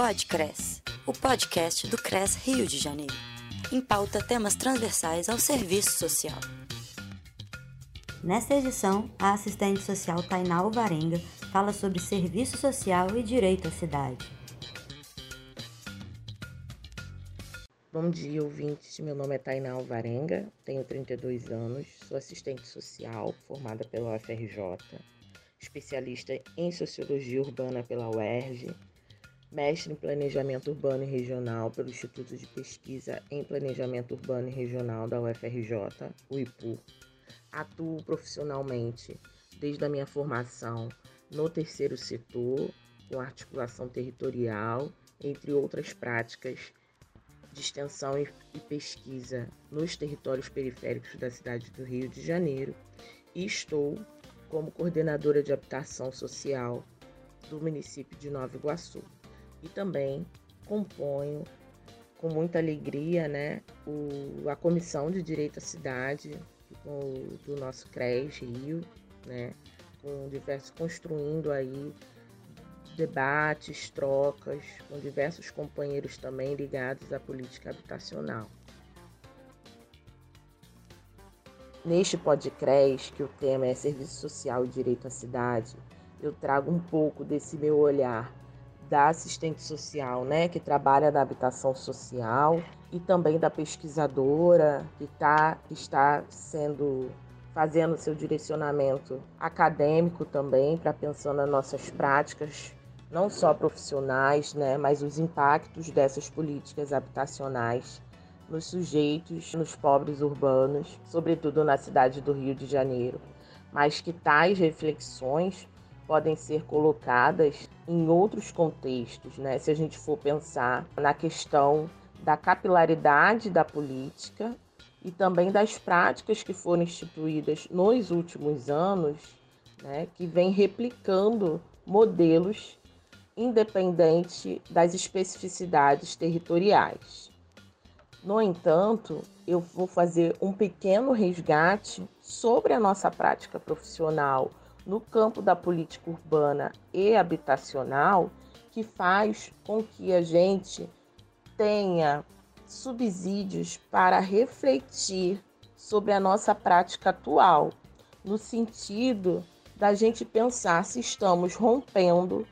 Podcres, o podcast do CRES Rio de Janeiro. Em pauta temas transversais ao serviço social. Nesta edição, a assistente social Tainá Alvarenga fala sobre serviço social e direito à cidade. Bom dia, ouvintes. Meu nome é Tainá Alvarenga, tenho 32 anos, sou assistente social formada pela UFRJ, especialista em sociologia urbana pela UERJ, mestre em Planejamento Urbano e Regional pelo Instituto de Pesquisa em Planejamento Urbano e Regional da UFRJ, o IPU. Atuo profissionalmente desde a minha formação no terceiro setor, com articulação territorial, entre outras práticas de extensão e pesquisa nos territórios periféricos da cidade do Rio de Janeiro, e estou como coordenadora de habitação social do município de Nova Iguaçu e também componho com muita alegria né, o, a Comissão de Direito à Cidade do nosso CRES Rio, né, com diversos, construindo aí debates, trocas com diversos companheiros também ligados à política habitacional. Neste podcast, que o tema é Serviço Social e Direito à Cidade, eu trago um pouco desse meu olhar da assistente social, né, que trabalha na habitação social, e também da pesquisadora que tá, está sendo fazendo seu direcionamento acadêmico também para pensar nas nossas práticas, não só profissionais, né, mas os impactos dessas políticas habitacionais nos sujeitos, nos pobres urbanos, sobretudo na cidade do Rio de Janeiro, mas que tais reflexões podem ser colocadas em outros contextos, né? Se a gente for pensar na questão da capilaridade da política e também das práticas que foram instituídas nos últimos anos, né, que vem replicando modelos independente das especificidades territoriais. No entanto, eu vou fazer um pequeno resgate sobre a nossa prática profissional no campo da política urbana e habitacional que faz com que a gente tenha subsídios para refletir sobre a nossa prática atual, no sentido da gente pensar se estamos rompendo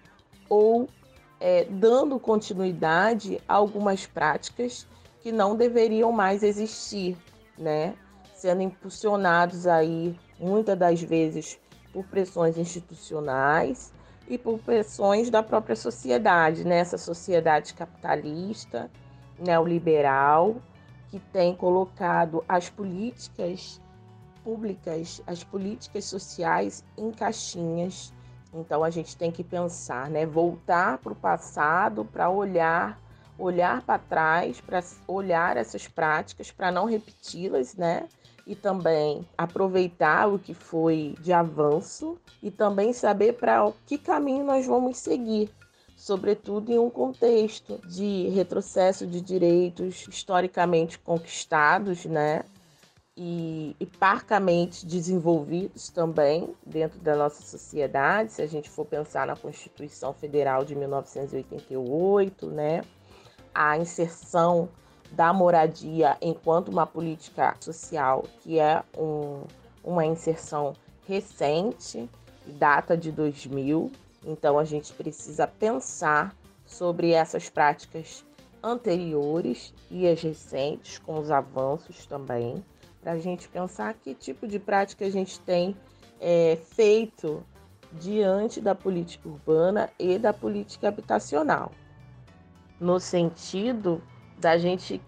ou é, dando continuidade a algumas práticas que não deveriam mais existir, né? Sendo impulsionados aí muitas das vezes por pressões institucionais e por pressões da própria sociedade, nessa né? sociedade capitalista, neoliberal, que tem colocado as políticas públicas, as políticas sociais em caixinhas. Então a gente tem que pensar, né, voltar para o passado para olhar, olhar para trás, para olhar essas práticas, para não repeti-las, né? E também aproveitar o que foi de avanço e também saber para que caminho nós vamos seguir, sobretudo em um contexto de retrocesso de direitos historicamente conquistados, né? E, e parcamente desenvolvidos também dentro da nossa sociedade, se a gente for pensar na Constituição Federal de 1988, né? A inserção da moradia enquanto uma política social que é um, uma inserção recente, data de 2000. Então a gente precisa pensar sobre essas práticas anteriores e as recentes, com os avanços também, para a gente pensar que tipo de prática a gente tem é, feito diante da política urbana e da política habitacional. No sentido da gente,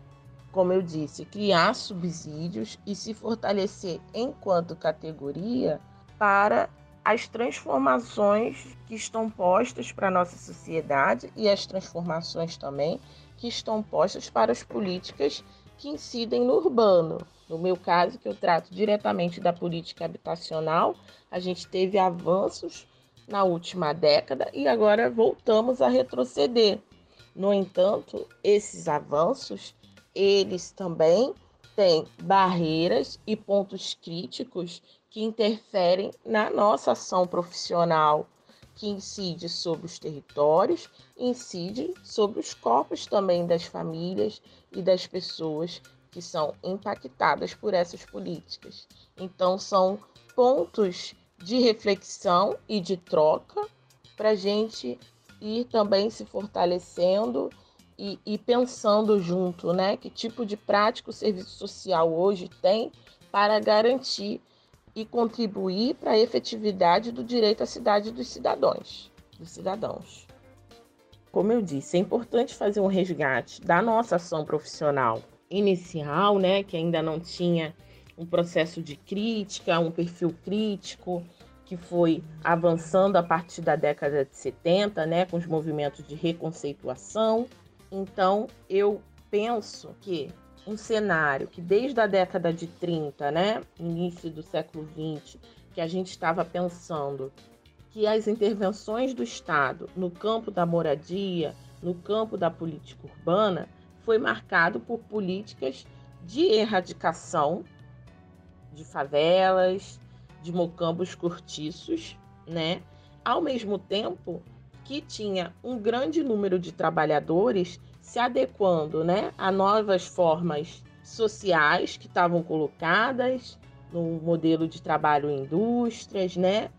como eu disse, criar subsídios e se fortalecer enquanto categoria para as transformações que estão postas para a nossa sociedade e as transformações também que estão postas para as políticas que incidem no urbano. No meu caso, que eu trato diretamente da política habitacional, a gente teve avanços na última década e agora voltamos a retroceder. No entanto, esses avanços, eles também têm barreiras e pontos críticos que interferem na nossa ação profissional, que incide sobre os territórios, incide sobre os corpos também das famílias e das pessoas que são impactadas por essas políticas. Então, são pontos de reflexão e de troca para a gente ir também se fortalecendo e, e, pensando junto, né? Que tipo de prática o serviço social hoje tem para garantir e contribuir para a efetividade do direito à cidade dos cidadãos, dos cidadãos. Como eu disse, é importante fazer um resgate da nossa ação profissional inicial, né, que ainda não tinha um processo de crítica, um perfil crítico, que foi avançando a partir da década de 70, né, com os movimentos de reconceituação. Então, eu penso que um cenário que desde a década de 30, né, início do século 20, que a gente estava pensando que as intervenções do Estado no campo da moradia, no campo da política urbana, foi marcado por políticas de erradicação de favelas, de mocambos cortiços, né? Ao mesmo tempo que tinha um grande número de trabalhadores se adequando, né, a novas formas sociais que estavam colocadas no modelo de trabalho em indústrias, né?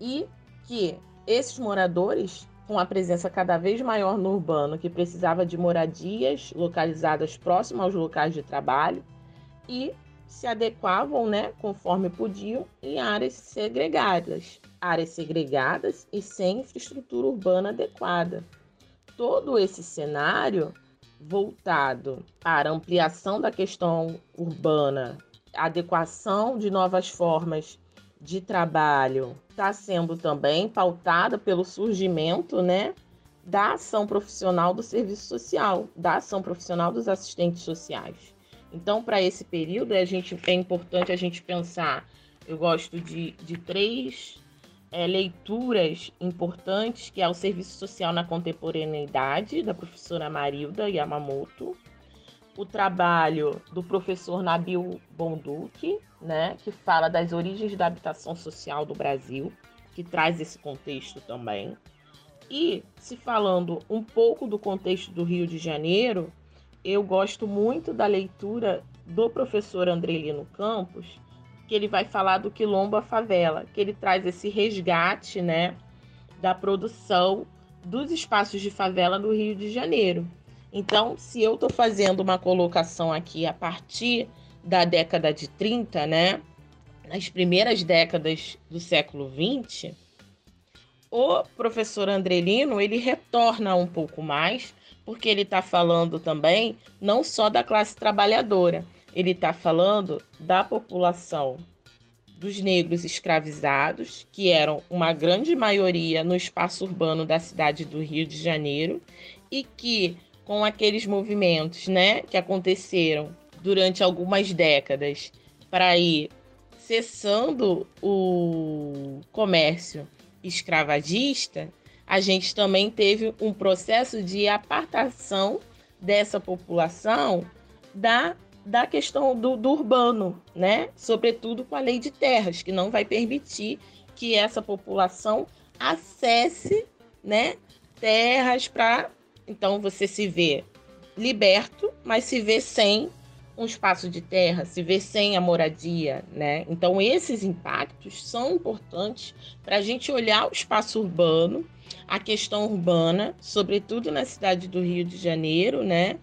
E que esses moradores com a presença cada vez maior no urbano, que precisava de moradias localizadas próximas aos locais de trabalho e se adequavam, né, conforme podiam, em áreas segregadas, áreas segregadas e sem infraestrutura urbana adequada. Todo esse cenário voltado para ampliação da questão urbana, adequação de novas formas de trabalho está sendo também pautada pelo surgimento, né, da ação profissional do serviço social, da ação profissional dos assistentes sociais. Então, para esse período, a gente, é importante a gente pensar. Eu gosto de, de três é, leituras importantes, que é o Serviço Social na Contemporaneidade, da professora Marilda Yamamoto, o trabalho do professor Nabil Bonduque, né, que fala das origens da habitação social do Brasil, que traz esse contexto também. E se falando um pouco do contexto do Rio de Janeiro, eu gosto muito da leitura do professor Andrelino Campos, que ele vai falar do quilombo à favela, que ele traz esse resgate, né, da produção dos espaços de favela no Rio de Janeiro. Então, se eu estou fazendo uma colocação aqui a partir da década de 30, né, nas primeiras décadas do século 20, o professor Andrelino ele retorna um pouco mais, porque ele está falando também não só da classe trabalhadora, ele está falando da população dos negros escravizados, que eram uma grande maioria no espaço urbano da cidade do Rio de Janeiro, e que com aqueles movimentos, né, que aconteceram durante algumas décadas para ir cessando o comércio escravagista, a gente também teve um processo de apartação dessa população da, da questão do, do urbano, né? Sobretudo com a lei de terras, que não vai permitir que essa população acesse, né, terras para então você se vê liberto, mas se vê sem um espaço de terra, se vê sem a moradia, né? Então esses impactos são importantes para a gente olhar o espaço urbano, a questão urbana, sobretudo na cidade do Rio de Janeiro, né?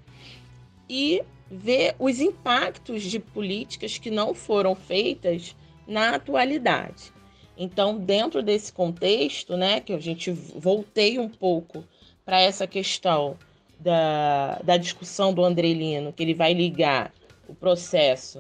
E ver os impactos de políticas que não foram feitas na atualidade. Então, dentro desse contexto, né, que a gente voltei um pouco para essa questão da, da discussão do Andrelino, que ele vai ligar o processo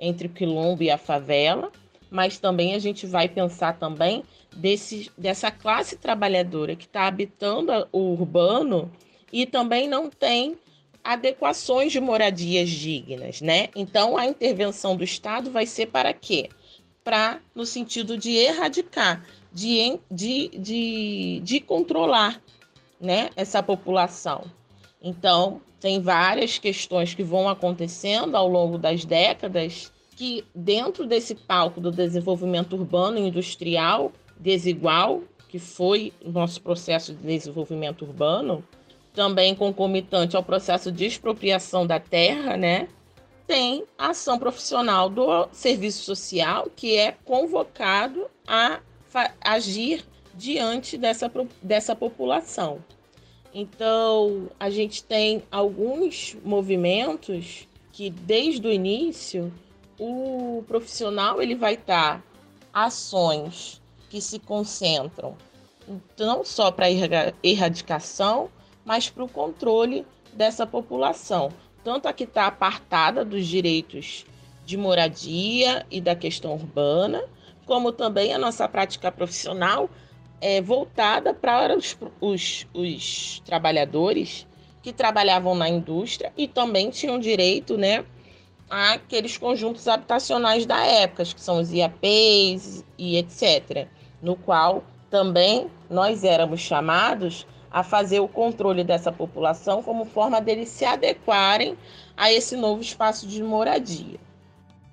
entre o quilombo e a favela, mas também a gente vai pensar também desse, dessa classe trabalhadora que está habitando o urbano e também não tem adequações de moradias dignas, né? Então a intervenção do Estado vai ser para quê? Para no sentido de erradicar, de, de, de, de controlar né, essa população. Então, tem várias questões que vão acontecendo ao longo das décadas que, dentro desse palco do desenvolvimento urbano e industrial desigual, que foi o nosso processo de desenvolvimento urbano, também concomitante ao processo de expropriação da terra, né? Tem a ação profissional do serviço social, que é convocado a agir diante dessa, dessa população. Então, a gente tem alguns movimentos que, desde o início, o profissional ele vai estar ações que se concentram não só para a erradicação, mas para o controle dessa população, tanto a que está apartada dos direitos de moradia e da questão urbana, como também a nossa prática profissional é voltada para os, os, os trabalhadores que trabalhavam na indústria e também tinham direito, né, àqueles conjuntos habitacionais da época, que são os IAPs e etc., no qual também nós éramos chamados a fazer o controle dessa população como forma deles se adequarem a esse novo espaço de moradia.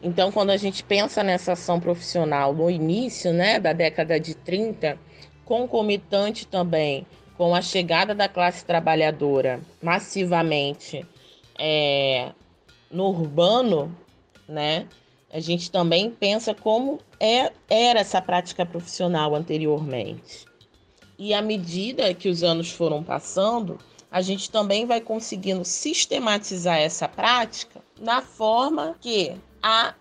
Então, quando a gente pensa nessa ação profissional no início né, da década de 30, concomitante também com a chegada da classe trabalhadora massivamente é, no urbano, né, a gente também pensa como é, era essa prática profissional anteriormente. E à medida que os anos foram passando, a gente também vai conseguindo sistematizar essa prática na forma que há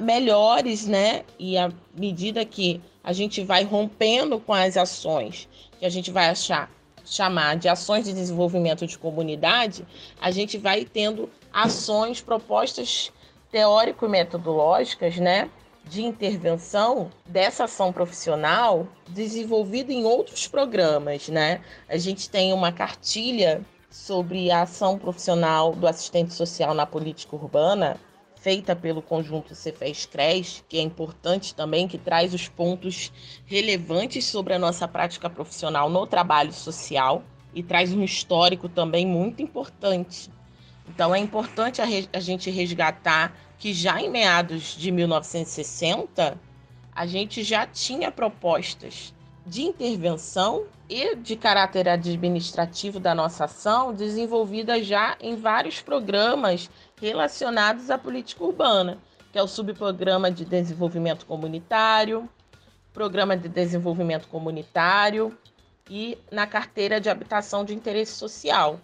melhores, né? E à medida que a gente vai rompendo com as ações que a gente vai achar chamar de ações de desenvolvimento de comunidade, a gente vai tendo ações, propostas teórico-metodológicas, né, de intervenção dessa ação profissional desenvolvida em outros programas, né? A gente tem uma cartilha sobre a ação profissional do assistente social na política urbana, feita pelo conjunto Cefes CRES, que é importante também, que traz os pontos relevantes sobre a nossa prática profissional no trabalho social e traz um histórico também muito importante. Então é importante a, a gente resgatar que já em meados de 1960 a gente já tinha propostas de intervenção e de caráter administrativo da nossa ação desenvolvidas já em vários programas relacionados à política urbana, que é o subprograma de desenvolvimento comunitário, programa de desenvolvimento comunitário e na carteira de habitação de interesse social,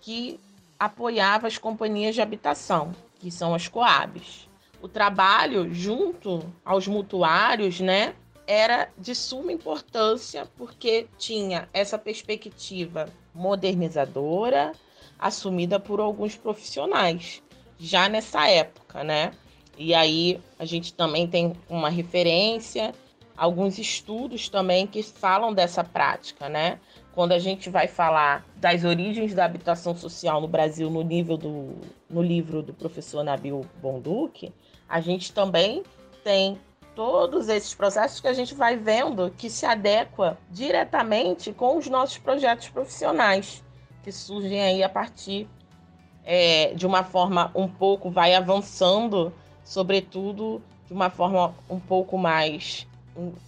que apoiava as companhias de habitação que são as Coabs. O trabalho junto aos mutuários, né, era de suma importância porque tinha essa perspectiva modernizadora assumida por alguns profissionais já nessa época, né? E aí a gente também tem uma referência, alguns estudos também que falam dessa prática, né? quando a gente vai falar das origens da habitação social no Brasil no nível do no livro do professor Nabil Bonduque, a gente também tem todos esses processos que a gente vai vendo que se adequa diretamente com os nossos projetos profissionais que surgem aí a partir é, de uma forma um pouco vai avançando, sobretudo de uma forma um pouco mais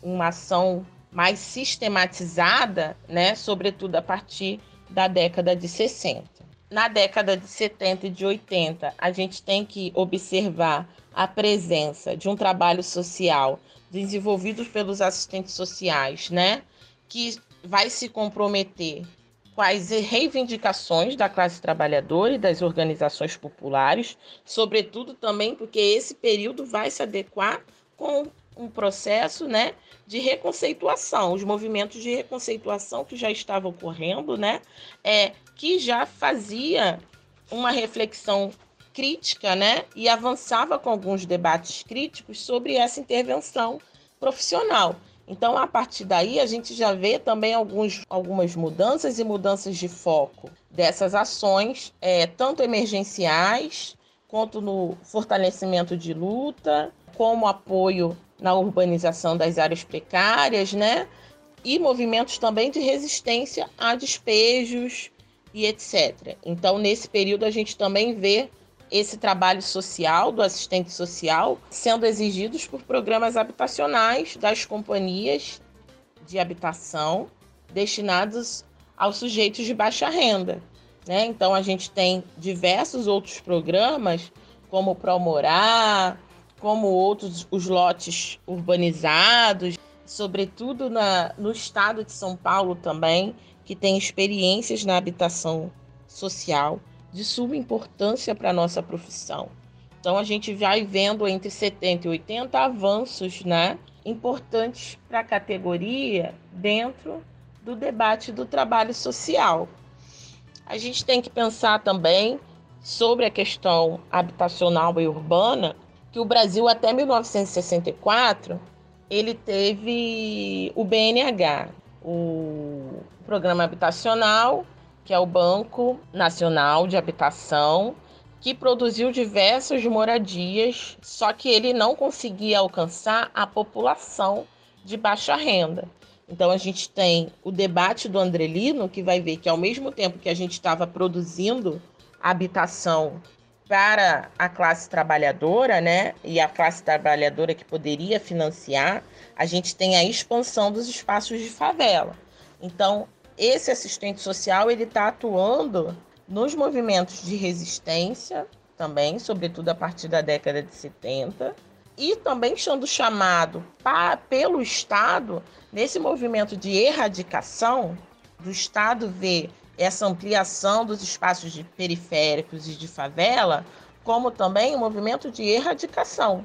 uma ação mais sistematizada, né, sobretudo a partir da década de 60. Na década de 70 e de 80, a gente tem que observar a presença de um trabalho social desenvolvido pelos assistentes sociais, né, que vai se comprometer com as reivindicações da classe trabalhadora e das organizações populares, sobretudo também porque esse período vai se adequar com um processo né, de reconceituação, os movimentos de reconceituação que já estavam ocorrendo, né, é, que já fazia uma reflexão crítica né, e avançava com alguns debates críticos sobre essa intervenção profissional. Então, a partir daí, a gente já vê também alguns, algumas mudanças e mudanças de foco dessas ações, é, tanto emergenciais, quanto no fortalecimento de luta, como apoio na urbanização das áreas precárias, né? E movimentos também de resistência a despejos e etc. Então, nesse período, a gente também vê esse trabalho social do assistente social sendo exigidos por programas habitacionais das companhias de habitação destinados aos sujeitos de baixa renda. Né? Então, a gente tem diversos outros programas, como o Promorar, como outros os lotes urbanizados, sobretudo na, no estado de São Paulo também, que tem experiências na habitação social de suma importância para a nossa profissão. Então a gente vai vendo entre 70 e 80 avanços né, importantes para a categoria dentro do debate do trabalho social. A gente tem que pensar também sobre a questão habitacional e urbana, que o Brasil até 1964 ele teve o BNH, o Programa Habitacional, que é o Banco Nacional de Habitação, que produziu diversas moradias, só que ele não conseguia alcançar a população de baixa renda. Então a gente tem o debate do Andrelino, que vai ver que ao mesmo tempo que a gente estava produzindo habitação para a classe trabalhadora, né, e a classe trabalhadora que poderia financiar, a gente tem a expansão dos espaços de favela. Então, esse assistente social ele está atuando nos movimentos de resistência também, sobretudo a partir da década de 70, e também sendo chamado pelo Estado nesse movimento de erradicação do Estado ver essa ampliação dos espaços de periféricos e de favela, como também um movimento de erradicação.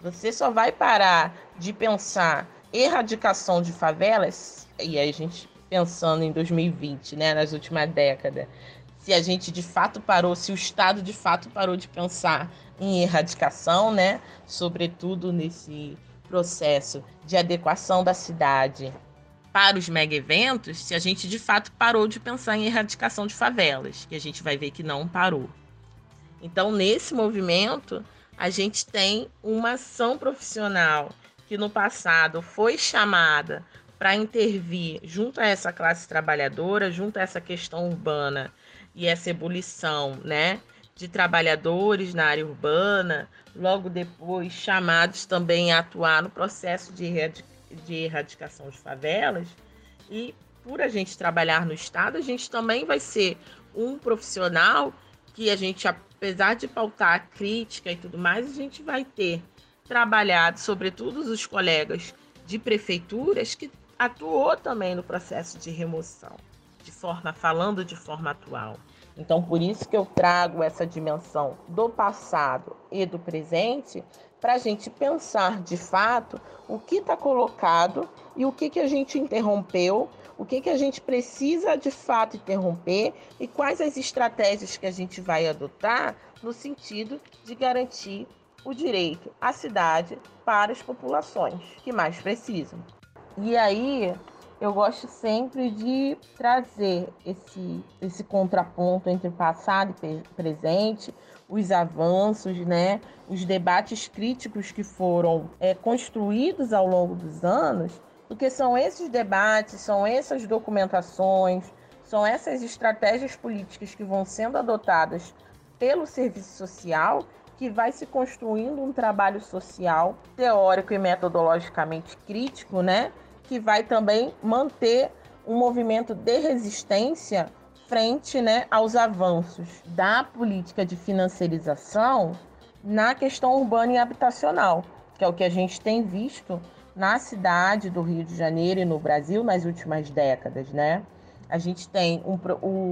Você só vai parar de pensar erradicação de favelas, e a gente pensando em 2020, né, nas últimas décadas, se a gente de fato parou, se o Estado de fato parou de pensar em erradicação, né, sobretudo nesse processo de adequação da cidade para os mega eventos, se a gente de fato parou de pensar em erradicação de favelas, que a gente vai ver que não parou. Então, nesse movimento, a gente tem uma ação profissional que no passado foi chamada para intervir junto a essa classe trabalhadora, junto a essa questão urbana e essa ebulição, né, de trabalhadores na área urbana, logo depois chamados também a atuar no processo de de erradicação de favelas. E por a gente trabalhar no Estado, a gente também vai ser um profissional que a gente, apesar de pautar a crítica e tudo mais, a gente vai ter trabalhado, sobretudo os colegas de prefeituras, que atuou também no processo de remoção, de forma falando de forma atual. Então, por isso que eu trago essa dimensão do passado e do presente, para a gente pensar de fato o que está colocado e o que, que a gente interrompeu, o que, que a gente precisa de fato interromper e quais as estratégias que a gente vai adotar no sentido de garantir o direito à cidade para as populações que mais precisam. E aí eu gosto sempre de trazer esse, esse contraponto entre passado e presente, os avanços, né, os debates críticos que foram é, construídos ao longo dos anos, porque são esses debates, são essas documentações, são essas estratégias políticas que vão sendo adotadas pelo serviço social que vai se construindo um trabalho social teórico e metodologicamente crítico, né, que vai também manter um movimento de resistência frente né, aos avanços da política de financiarização na questão urbana e habitacional, que é o que a gente tem visto na cidade do Rio de Janeiro e no Brasil nas últimas décadas, né? A gente tem um,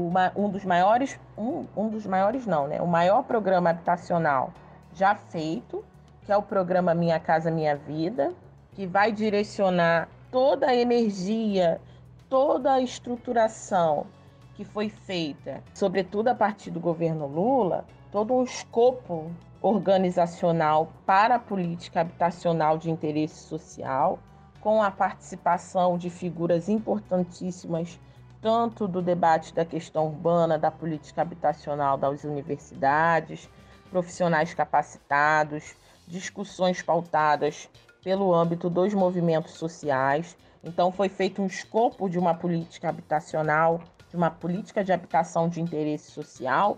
uma, um dos maiores, um, um dos maiores não, né? O maior programa habitacional já feito, que é o programa Minha Casa Minha Vida, que vai direcionar toda a energia, toda a estruturação que foi feita, sobretudo a partir do governo Lula, todo um escopo organizacional para a política habitacional de interesse social, com a participação de figuras importantíssimas tanto do debate da questão urbana, da política habitacional das universidades, profissionais capacitados, discussões pautadas pelo âmbito dos movimentos sociais. Então, foi feito um escopo de uma política habitacional, de uma política de habitação de interesse social,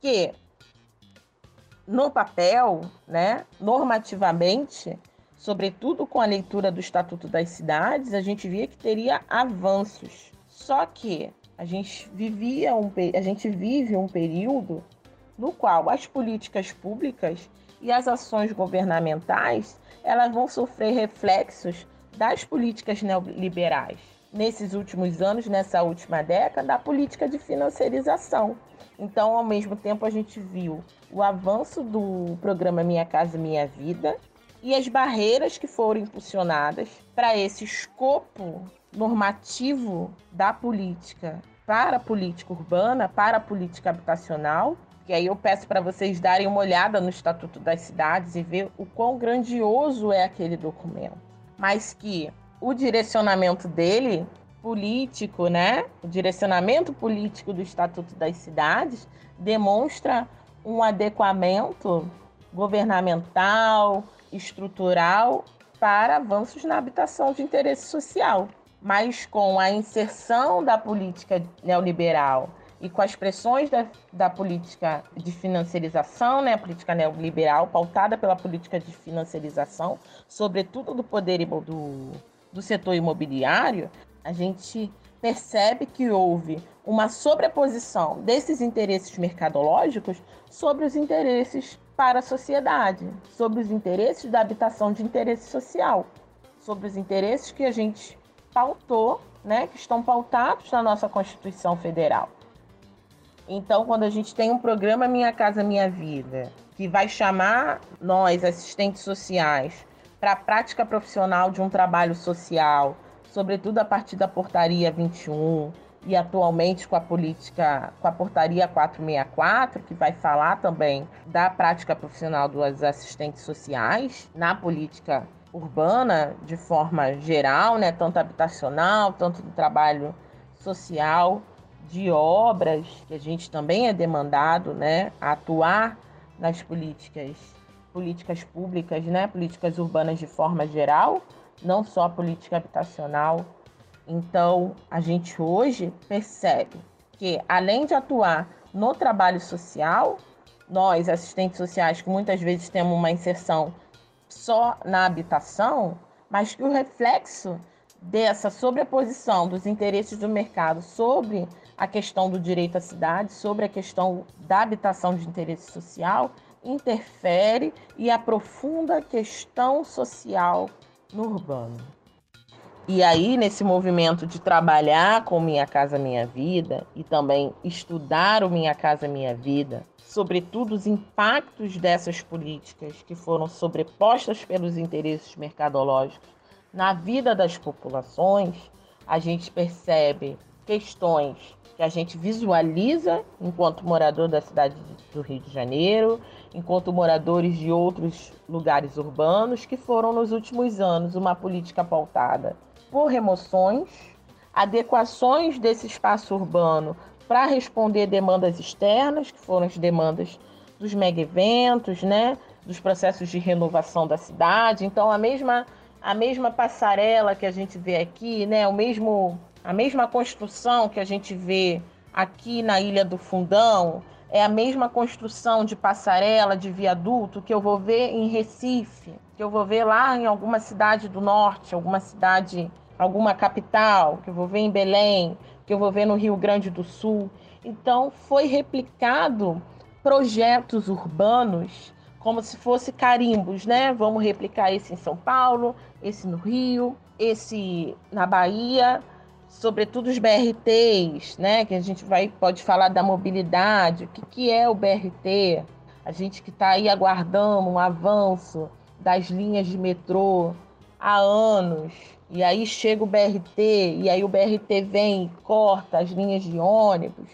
que no papel, né, normativamente, sobretudo com a leitura do Estatuto das Cidades, a gente via que teria avanços. Só que a gente vivia um, a gente vive um período no qual as políticas públicas e as ações governamentais elas vão sofrer reflexos das políticas neoliberais. Nesses últimos anos, nessa última década, a política de financiarização. Então, ao mesmo tempo, a gente viu o avanço do programa Minha Casa Minha Vida e as barreiras que foram impulsionadas para esse escopo normativo da política para a política urbana, para a política habitacional. E aí eu peço para vocês darem uma olhada no Estatuto das Cidades e ver o quão grandioso é aquele documento. Mas que o direcionamento dele político, né? O direcionamento político do Estatuto das Cidades demonstra um adequamento governamental, estrutural para avanços na habitação de interesse social. Mas com a inserção da política neoliberal e com as pressões da, da política de financiarização, né, a política neoliberal pautada pela política de financiarização, sobretudo do poder do, do setor imobiliário, a gente percebe que houve uma sobreposição desses interesses mercadológicos sobre os interesses para a sociedade, sobre os interesses da habitação de interesse social, sobre os interesses que a gente pautou, né, que estão pautados na nossa Constituição Federal. Então, quando a gente tem um programa Minha Casa Minha Vida, que vai chamar nós, assistentes sociais, para a prática profissional de um trabalho social, sobretudo a partir da portaria 21 e atualmente com a política, com a portaria 464, que vai falar também da prática profissional dos assistentes sociais na política urbana de forma geral, né, tanto habitacional, tanto do trabalho social, de obras, que a gente também é demandado, né, a atuar nas políticas políticas públicas, né, políticas urbanas de forma geral, não só a política habitacional. Então, a gente hoje percebe que, além de atuar no trabalho social, nós, assistentes sociais, que muitas vezes temos uma inserção só na habitação, mas que o reflexo dessa sobreposição dos interesses do mercado sobre a questão do direito à cidade, sobre a questão da habitação de interesse social, interfere e aprofunda a questão social no urbano. E aí, nesse movimento de trabalhar com Minha Casa Minha Vida e também estudar o Minha Casa Minha Vida, sobretudo os impactos dessas políticas que foram sobrepostas pelos interesses mercadológicos na vida das populações, a gente percebe questões que a gente visualiza enquanto morador da cidade do Rio de Janeiro, enquanto moradores de outros lugares urbanos, que foram nos últimos anos uma política pautada por remoções, adequações desse espaço urbano para responder demandas externas, que foram as demandas dos mega eventos, né, dos processos de renovação da cidade. Então a mesma a mesma passarela que a gente vê aqui, né, o mesmo a mesma construção que a gente vê aqui na Ilha do Fundão, é a mesma construção de passarela, de viaduto que eu vou ver em Recife, que eu vou ver lá em alguma cidade do norte, alguma cidade, alguma capital, que eu vou ver em Belém, que eu vou ver no Rio Grande do Sul. Então, foi replicado projetos urbanos como se fosse carimbos, né? Vamos replicar esse em São Paulo, esse no Rio, esse na Bahia, sobretudo os BRTs, né? Que a gente vai pode falar da mobilidade, o que, que é o BRT? A gente que está aí aguardando um avanço das linhas de metrô há anos, e aí chega o BRT, e aí o BRT vem e corta as linhas de ônibus,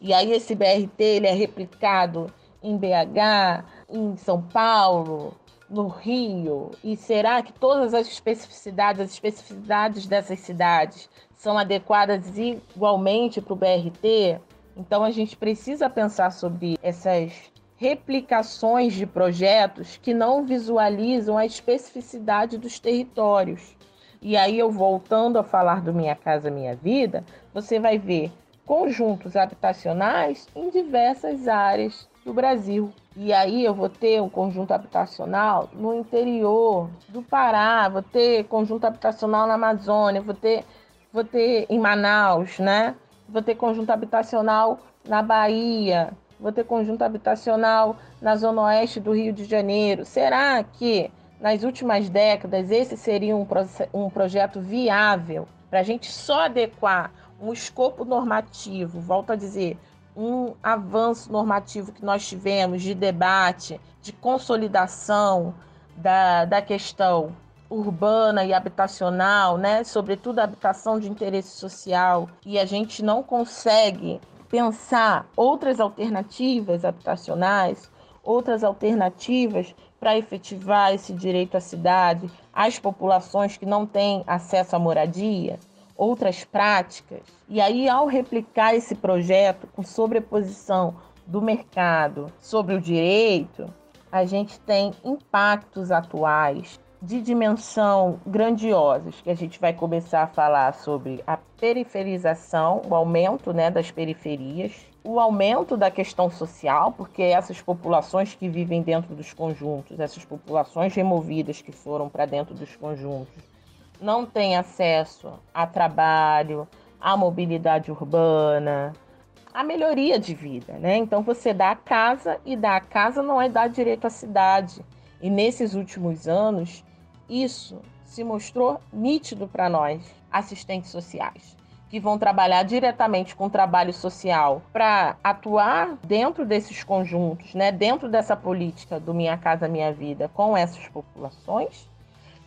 e aí esse BRT ele é replicado em BH, em São Paulo, no Rio? E será que todas as especificidades, as especificidades dessas cidades são adequadas igualmente para o BRT? Então a gente precisa pensar sobre essas replicações de projetos que não visualizam a especificidade dos territórios. E aí eu voltando a falar do Minha Casa Minha Vida, você vai ver conjuntos habitacionais em diversas áreas do Brasil. E aí eu vou ter um conjunto habitacional no interior do Pará, vou ter conjunto habitacional na Amazônia, vou ter, vou ter em Manaus, né? Vou ter conjunto habitacional na Bahia, vou ter conjunto habitacional na zona oeste do Rio de Janeiro. Será que nas últimas décadas esse seria um, um projeto viável para a gente só adequar um escopo normativo, volto a dizer, um avanço normativo que nós tivemos de debate, de consolidação da, da questão urbana e habitacional, né? sobretudo a habitação de interesse social, e a gente não consegue pensar outras alternativas habitacionais, outras alternativas para efetivar esse direito à cidade às populações que não têm acesso à moradia, outras práticas. E aí, ao replicar esse projeto com sobreposição do mercado sobre o direito, a gente tem impactos atuais de dimensão grandiosas, que a gente vai começar a falar sobre a periferização, o aumento né, das periferias, o aumento da questão social, porque essas populações que vivem dentro dos conjuntos, essas populações removidas que foram para dentro dos conjuntos, não têm acesso a trabalho, a mobilidade urbana, a melhoria de vida, né? Então você dá a casa e dar a casa não é dar direito à cidade. E nesses últimos anos, isso se mostrou nítido para nós, assistentes sociais, que vão trabalhar diretamente com o trabalho social para atuar dentro desses conjuntos, né? Dentro dessa política do Minha Casa Minha Vida com essas populações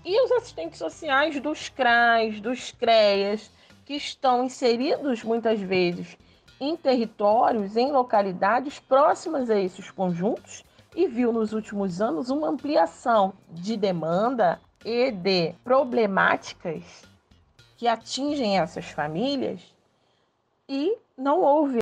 e os assistentes sociais dos CRAs, dos CREAS, que estão inseridos muitas vezes em territórios, em localidades próximas a esses conjuntos, e viu nos últimos anos uma ampliação de demanda e de problemáticas que atingem essas famílias, e não houve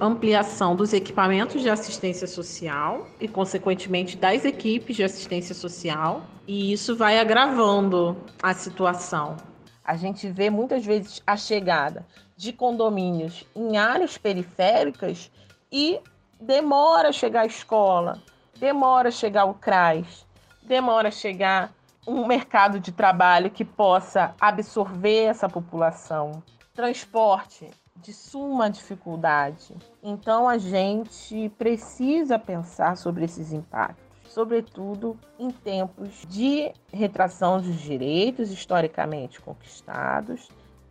ampliação dos equipamentos de assistência social e, consequentemente, das equipes de assistência social, e isso vai agravando a situação. A gente vê muitas vezes a chegada de condomínios em áreas periféricas e demora a chegar a escola, demora a chegar o CRAS, demora a chegar um mercado de trabalho que possa absorver essa população. Transporte, de suma dificuldade. Então a gente precisa pensar sobre esses impactos, sobretudo em tempos de retração dos direitos historicamente conquistados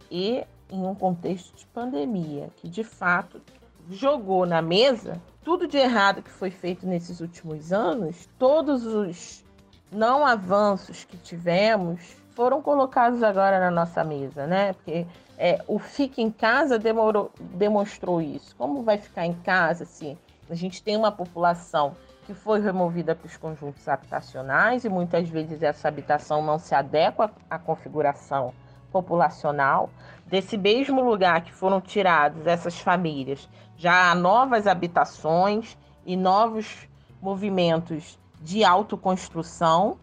e em um contexto de pandemia, que de fato jogou na mesa tudo de errado que foi feito nesses últimos anos, todos os não avanços que tivemos foram colocados agora na nossa mesa, né? Porque é, o fica em casa demorou, demonstrou isso. Como vai ficar em casa se a gente tem uma população que foi removida para os conjuntos habitacionais e muitas vezes essa habitação não se adequa à configuração populacional. Desse mesmo lugar que foram tirados essas famílias, já há novas habitações e novos movimentos de autoconstrução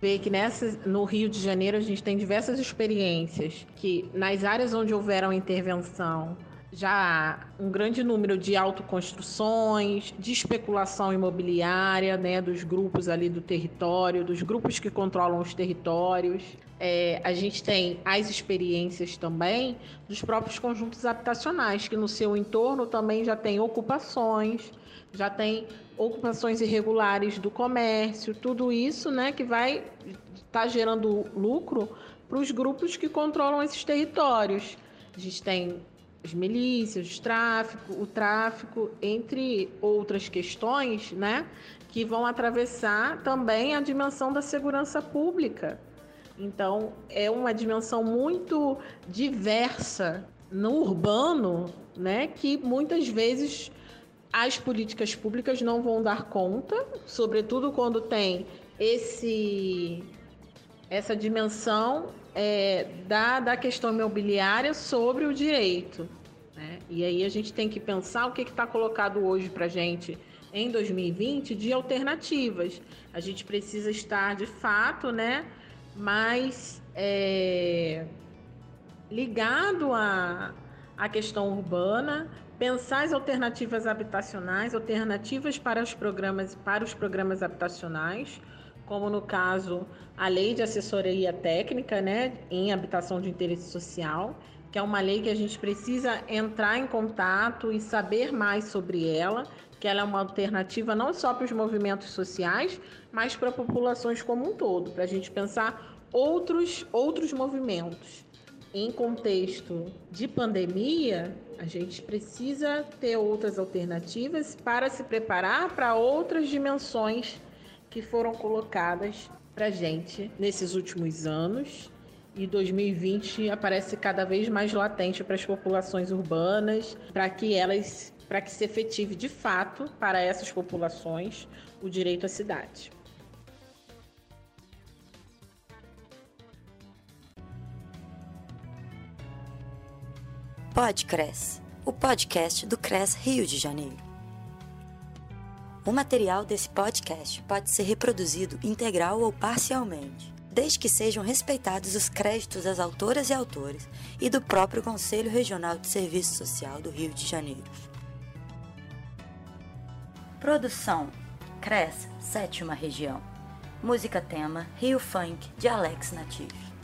vê que nessa, no Rio de Janeiro a gente tem diversas experiências que nas áreas onde houveram intervenção já um grande número de autoconstruções, de especulação imobiliária, né, dos grupos ali do território, dos grupos que controlam os territórios. É, a gente tem as experiências também dos próprios conjuntos habitacionais, que no seu entorno também já tem ocupações, já tem ocupações irregulares do comércio, tudo isso né, que vai estar tá gerando lucro para os grupos que controlam esses territórios. A gente tem as milícias, o tráfico, o tráfico, entre outras questões, né, que vão atravessar também a dimensão da segurança pública. Então, é uma dimensão muito diversa no urbano, né, que muitas vezes as políticas públicas não vão dar conta, sobretudo quando tem esse essa dimensão é, da, da questão imobiliária sobre o direito. Né? E aí a gente tem que pensar o que está colocado hoje para a gente em 2020 de alternativas. A gente precisa estar de fato né, mais é, ligado a, a questão urbana, pensar as alternativas habitacionais, alternativas para os programas, para os programas habitacionais, como no caso a lei de assessoria técnica, né, em habitação de interesse social, que é uma lei que a gente precisa entrar em contato e saber mais sobre ela, que ela é uma alternativa não só para os movimentos sociais, mas para populações como um todo, para a gente pensar outros outros movimentos. Em contexto de pandemia, a gente precisa ter outras alternativas para se preparar para outras dimensões que foram colocadas para gente nesses últimos anos. E 2020 aparece cada vez mais latente para as populações urbanas, para que elas, para que se efetive de fato para essas populações o direito à cidade. Podcres, o podcast do CRES Rio de Janeiro. O material desse podcast pode ser reproduzido integral ou parcialmente, desde que sejam respeitados os créditos das autoras e autores e do próprio Conselho Regional de Serviço Social do Rio de Janeiro. Produção: CRES, sétima região. Música tema: Rio Funk, de Alex Natif.